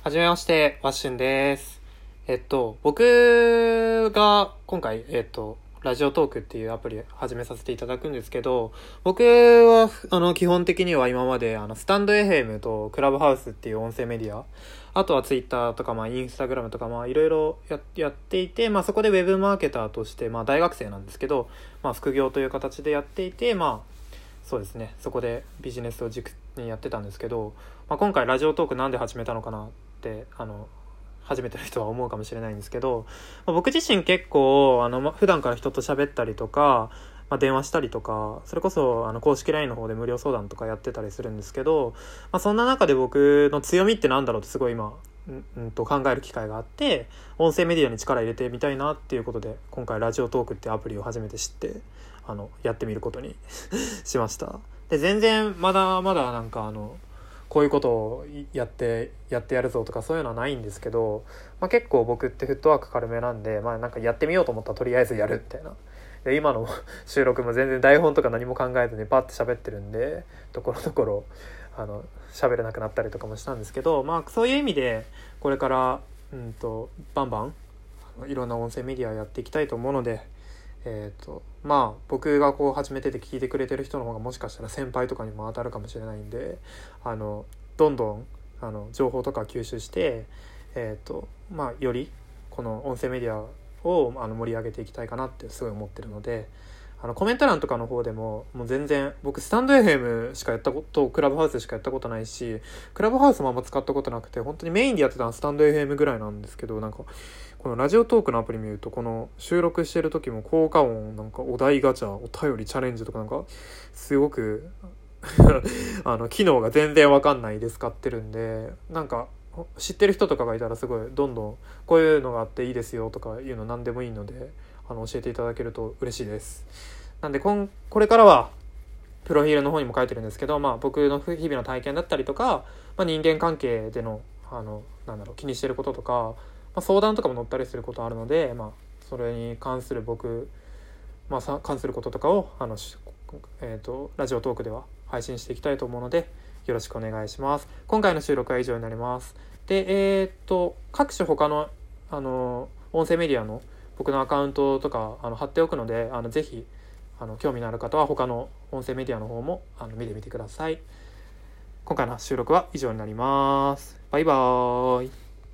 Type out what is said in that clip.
はじめまして、ワッシュンです。えっと、僕が今回、えっと、ラジオトークっていうアプリ始めさせていただくんですけど、僕は、あの、基本的には今まで、あの、スタンド FM とクラブハウスっていう音声メディア、あとはツイッターとか、まあ、インスタグラムとか、まあ、いろいろややっていて、まあ、そこでウェブマーケターとして、まあ、大学生なんですけど、まあ、副業という形でやっていて、まあ、そうですね、そこでビジネスを軸にやってたんですけど、まあ、今回ラジオトークなんで始めたのかなってあの初めての人は思うかもしれないんですけど、まあ、僕自身結構あの普段から人と喋ったりとか、まあ、電話したりとかそれこそあの公式 LINE の方で無料相談とかやってたりするんですけど、まあ、そんな中で僕の強みってなんだろうってすごい今うんと考える機会があって音声メディアに力入れてみたいなっていうことで今回ラジオトークってアプリを初めて知ってあのやってみることに しました。で全然まだまだなんかあのこういうことをやってやってやるぞとかそういうのはないんですけど、まあ、結構僕ってフットワーク軽めなんで、まあ、なんかやってみようと思ったらとりあえずやるみたいなで今の 収録も全然台本とか何も考えずにパッて喋ってるんでところどころあの喋れなくなったりとかもしたんですけど、まあ、そういう意味でこれから、うん、とバンバンいろんな音声メディアやっていきたいと思うので。えーとまあ僕がこう始めてて聞いてくれてる人の方がもしかしたら先輩とかにも当たるかもしれないんであのどんどんあの情報とか吸収して、えーとまあ、よりこの音声メディアをあの盛り上げていきたいかなってすごい思ってるのであのコメント欄とかの方でももう全然僕スタンド FM しかやったことクラブハウスしかやったことないしクラブハウスもあんま使ったことなくて本当にメインでやってたのはスタンド FM ぐらいなんですけどなんかこのラジオトークのアプリ見るとこの収録してる時も効果音なんかお題ガチャお便りチャレンジとかなんかすごく あの機能が全然わかんないで使ってるんでなんか知ってる人とかがいたらすごいどんどんこういうのがあっていいですよとかいうの何でもいいのであの教えていただけると嬉しいです。なんでこんこれからはプロフィールの方にも書いてるんですけど、まあ、僕の日々の体験だったりとか、まあ、人間関係でのあのなんだろう気にしてることとか、まあ、相談とかも載ったりすることあるので、まあ、それに関する僕、まあ、さ関することとかをあの、えーと、ラジオトークでは配信していきたいと思うのでよろしくお願いします。今回の収録は以上になります。でえっ、と各種他のあの音声メディアの僕のアカウントとかあの貼っておくのであのぜひあの興味のある方は他の音声メディアの方もあの見てみてください。今回の収録は以上になります。バイバーイ。